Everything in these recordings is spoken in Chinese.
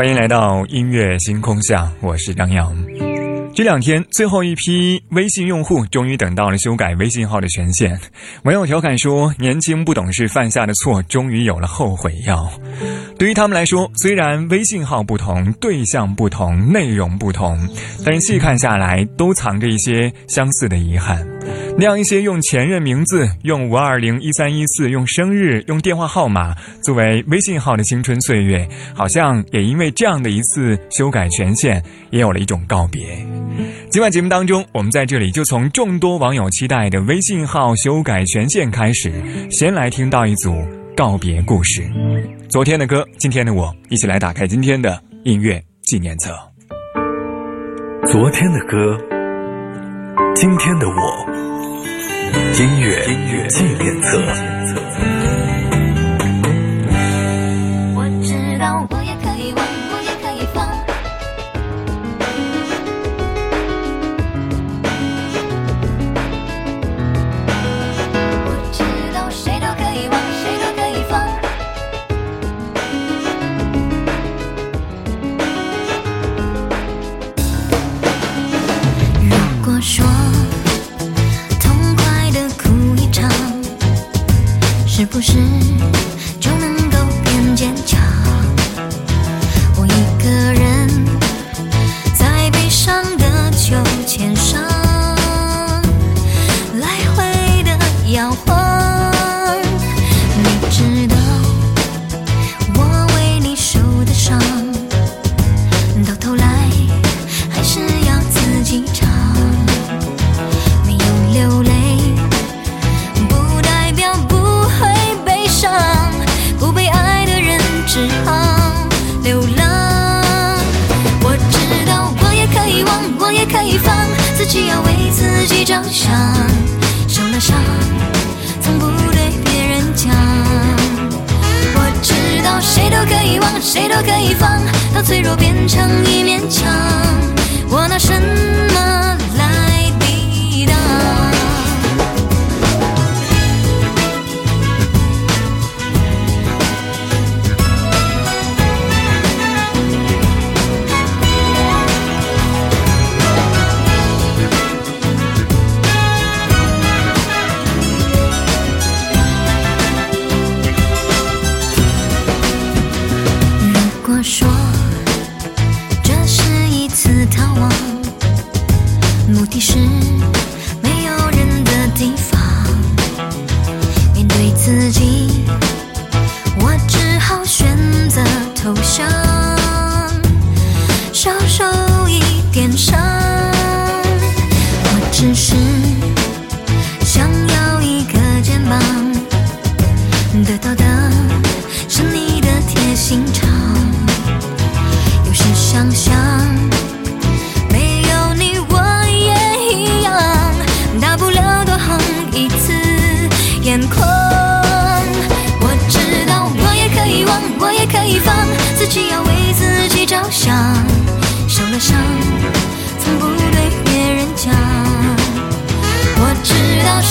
欢迎来到音乐星空下，我是张扬。这两天，最后一批微信用户终于等到了修改微信号的权限。网友调侃说：“年轻不懂事犯下的错，终于有了后悔药。”对于他们来说，虽然微信号不同、对象不同、内容不同，但是细看下来，都藏着一些相似的遗憾。那样一些用前任名字、用五二零一三一四、用生日、用电话号码作为微信号的青春岁月，好像也因为这样的一次修改权限，也有了一种告别。今晚节目当中，我们在这里就从众多网友期待的微信号修改权限开始，先来听到一组告别故事。昨天的歌，今天的我，一起来打开今天的音乐纪念册。昨天的歌，今天的我。音乐纪念册。脆弱变成一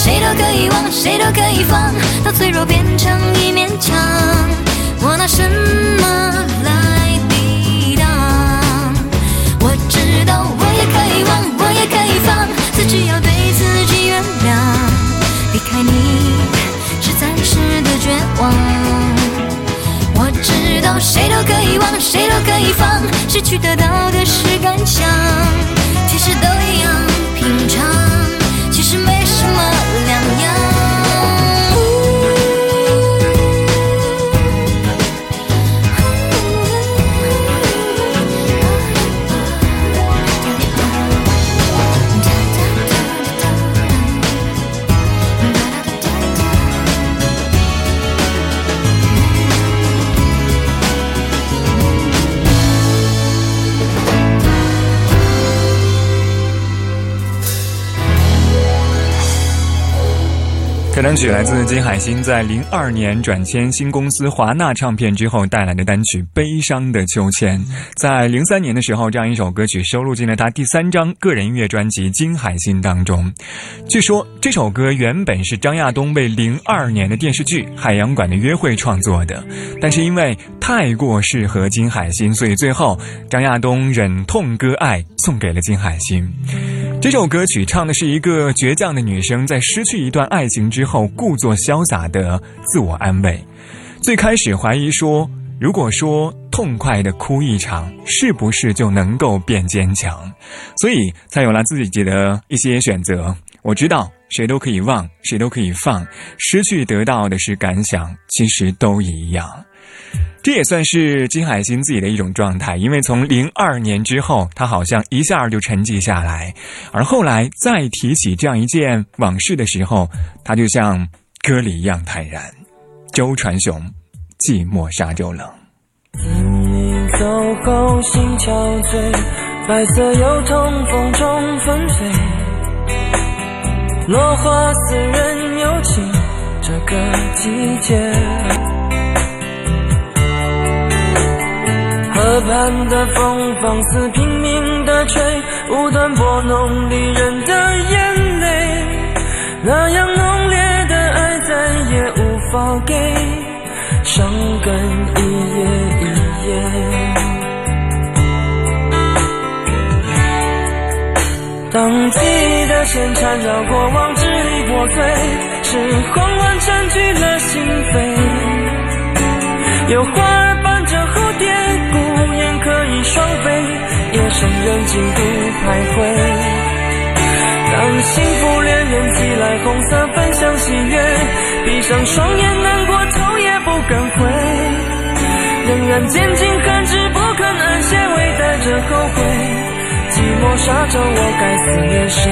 谁都可以忘，谁都可以放，到脆弱变成一面墙。我拿什么来抵挡？我知道我也可以忘，我也可以放，自己要对自己原谅。离开你是暂时的绝望。我知道谁都可以忘，谁都可以放，失去得到的是感想。单曲来自金海心在零二年转签新公司华纳唱片之后带来的单曲《悲伤的秋千》。在零三年的时候，这样一首歌曲收录进了他第三张个人音乐专辑《金海心》当中。据说这首歌原本是张亚东为零二年的电视剧《海洋馆的约会》创作的，但是因为太过适合金海心，所以最后张亚东忍痛割爱，送给了金海心。这首歌曲唱的是一个倔强的女生在失去一段爱情之后，故作潇洒的自我安慰。最开始怀疑说，如果说痛快的哭一场，是不是就能够变坚强？所以才有了自己的一些选择。我知道，谁都可以忘，谁都可以放，失去得到的是感想，其实都一样。这也算是金海心自己的一种状态，因为从零二年之后，他好像一下就沉寂下来，而后来再提起这样一件往事的时候，他就像歌里一样坦然。周传雄，寂寞沙洲冷。你走后心憔悴，白色油桐风中纷飞，落花似人有情，这个季节。河畔的风放肆拼命的吹，无端拨弄离人的眼泪。那样浓烈的爱再也无法给，伤感一夜一夜。当记忆的线缠绕过往，支离破碎，是慌乱占据了心扉。有花心不徘徊。当幸福恋人寄来红色分享喜悦，闭上双眼难过头也不敢回。仍然坚尽寒枝不肯安歇，微带着后悔。寂寞沙洲，我该思念谁？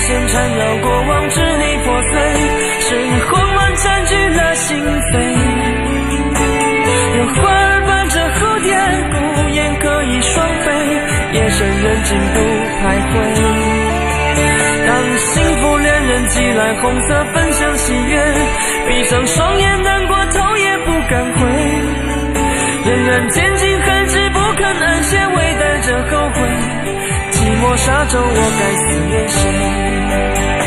线缠绕过往，支离破碎，是慌乱占据了心扉。有花儿伴着蝴蝶，孤雁可以双飞，夜深人静独徘徊。当幸福恋人寄来红色分享喜悦，闭上双眼难过头也不敢回，仍然坚尽寒枝不肯安歇，微带着后悔。寂寞沙洲，我该思念谁？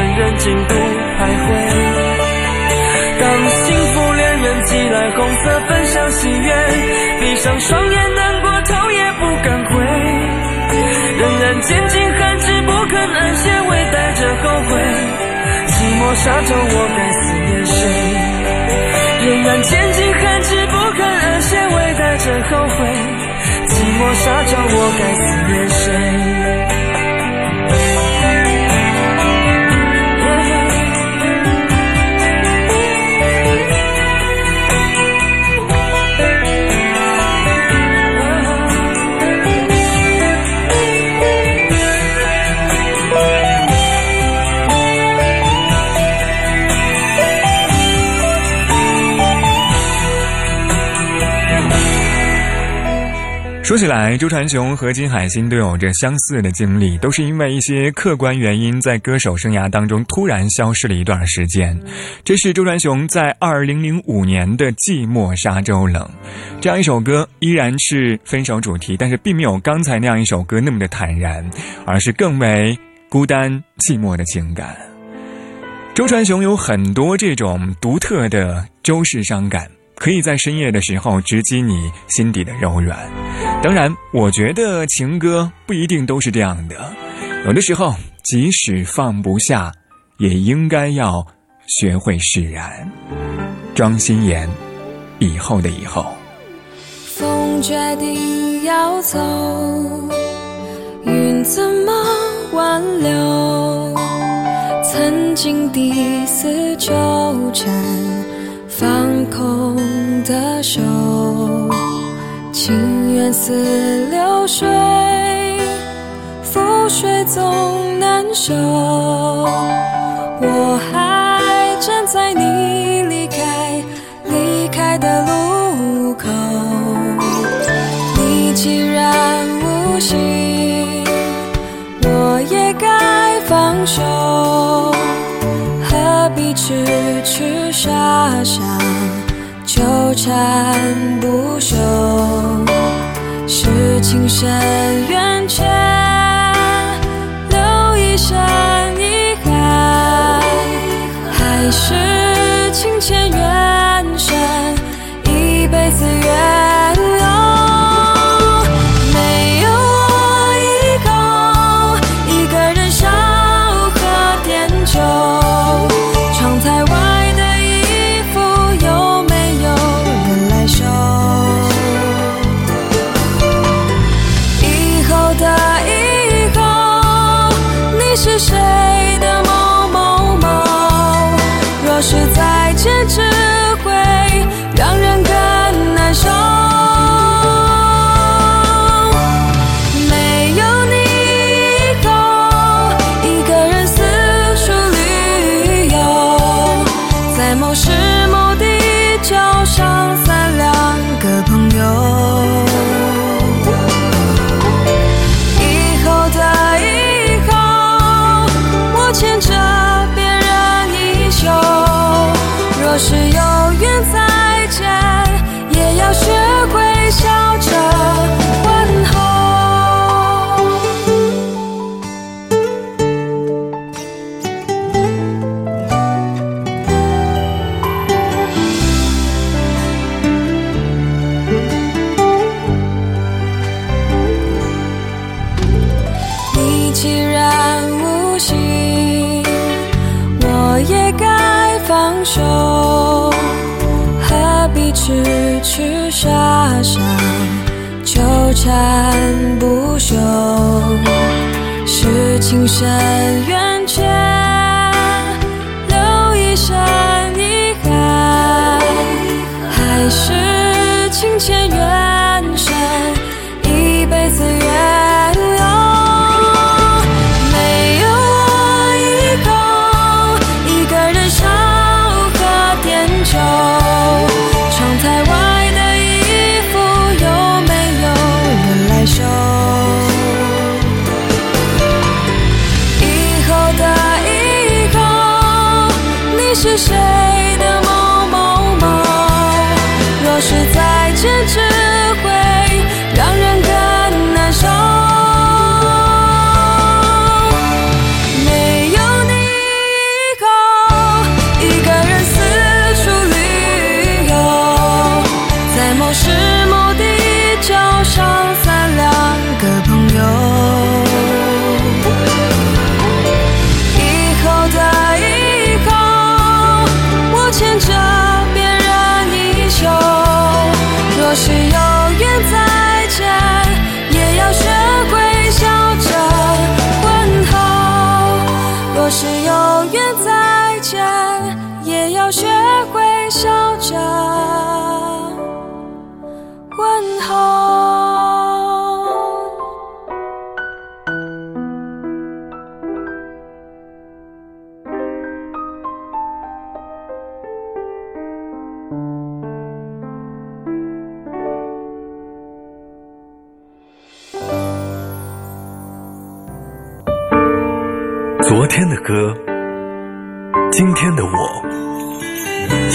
人静独徘徊。当幸福恋人寄来红色分享喜悦，闭上双眼难过头也不敢回，仍然坚尽寒枝不肯安歇，微带着后悔。寂寞沙洲，我该思念谁？仍然坚尽寒枝不肯安歇，微带着后悔。寂寞沙洲，我该思念谁？说起来，周传雄和金海心都有着相似的经历，都是因为一些客观原因，在歌手生涯当中突然消失了一段时间。这是周传雄在二零零五年的《寂寞沙洲冷》这样一首歌，依然是分手主题，但是并没有刚才那样一首歌那么的坦然，而是更为孤单寂寞的情感。周传雄有很多这种独特的周氏伤感。可以在深夜的时候直击你心底的柔软。当然，我觉得情歌不一定都是这样的，有的时候即使放不下，也应该要学会释然。庄心妍，以后的以后。风决定要走，云怎么挽留？曾经的死纠缠。放空的手，情缘似流水，覆水总难收。我还站在你离开离开的路口，你既然无心，我也该放手。痴痴傻傻纠缠不休，是情深缘浅，留一生。是谁？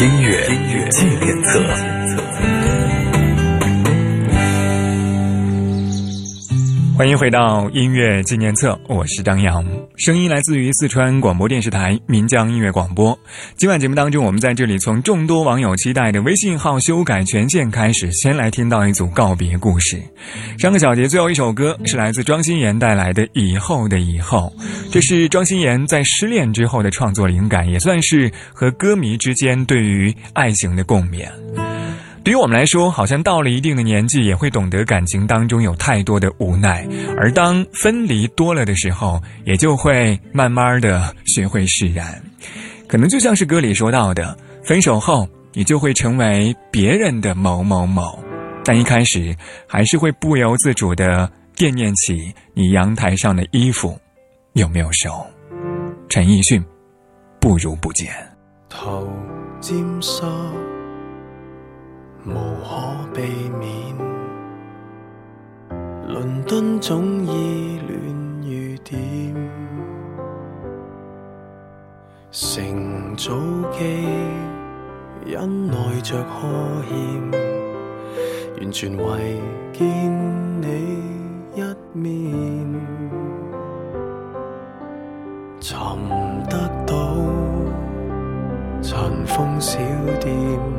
音乐音乐纪念册。欢迎回到音乐纪念册，我是张扬，声音来自于四川广播电视台岷江音乐广播。今晚节目当中，我们在这里从众多网友期待的微信号修改权限开始，先来听到一组告别故事。上个小节最后一首歌是来自庄心妍带来的《以后的以后》，这是庄心妍在失恋之后的创作灵感，也算是和歌迷之间对于爱情的共勉。对于我们来说，好像到了一定的年纪，也会懂得感情当中有太多的无奈，而当分离多了的时候，也就会慢慢的学会释然。可能就像是歌里说到的，分手后你就会成为别人的某某某，但一开始还是会不由自主的惦念起你阳台上的衣服有没有收。陈奕迅，不如不见。头尖。无可避免，伦敦总依恋雨点，乘早机因内着呵欠，完全为见你一面，寻得到尘封小店。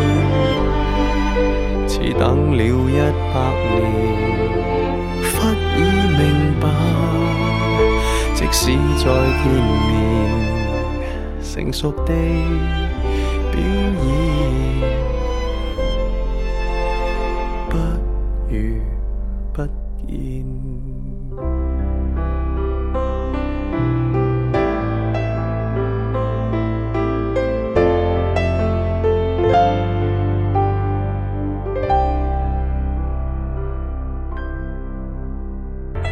等了一百年，忽已明白，即使再见面，成熟的表演，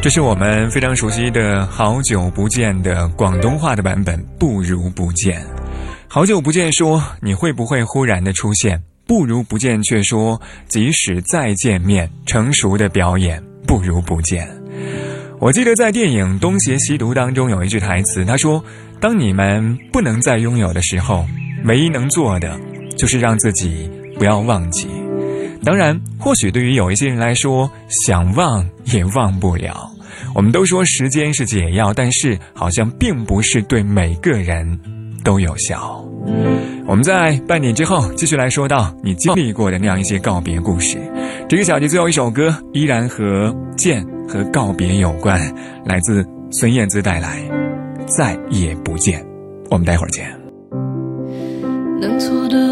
这是我们非常熟悉的好久不见的广东话的版本，不如不见。好久不见，说你会不会忽然的出现？不如不见，却说即使再见面，成熟的表演不如不见。我记得在电影《东邪西毒》当中有一句台词，他说：“当你们不能再拥有的时候，唯一能做的就是让自己不要忘记。当然，或许对于有一些人来说，想忘也忘不了。我们都说时间是解药，但是好像并不是对每个人都有效。”我们在半点之后继续来说到你经历过的那样一些告别故事。这个小节最后一首歌依然和见和告别有关，来自孙燕姿带来《再也不见》。我们待会儿见。能错的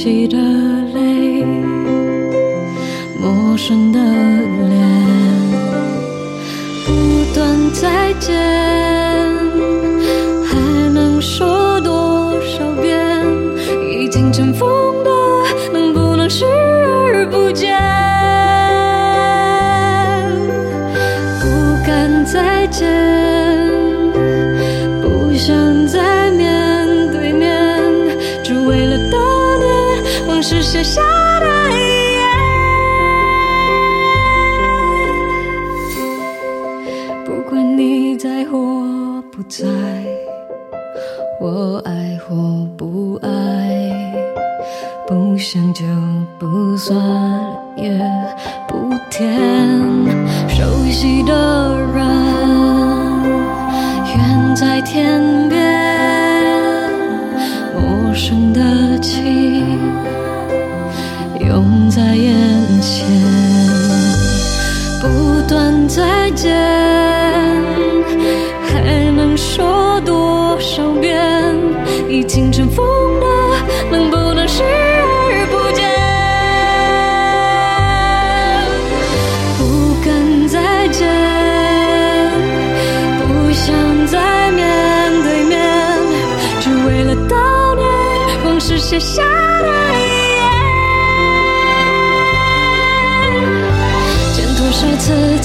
熟悉的想就不算，也不甜。熟悉的人，远在天边，